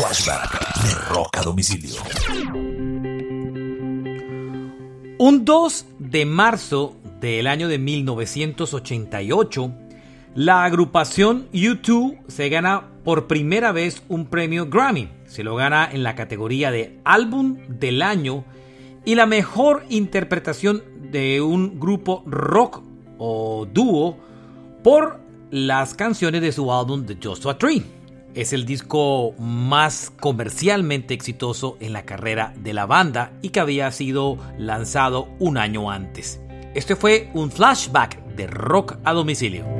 De Rock a Domicilio. Un 2 de marzo del año de 1988, la agrupación U2 se gana por primera vez un premio Grammy. Se lo gana en la categoría de Álbum del Año y la mejor interpretación de un grupo rock o dúo por las canciones de su álbum The Joshua Tree. Es el disco más comercialmente exitoso en la carrera de la banda y que había sido lanzado un año antes. Este fue un flashback de rock a domicilio.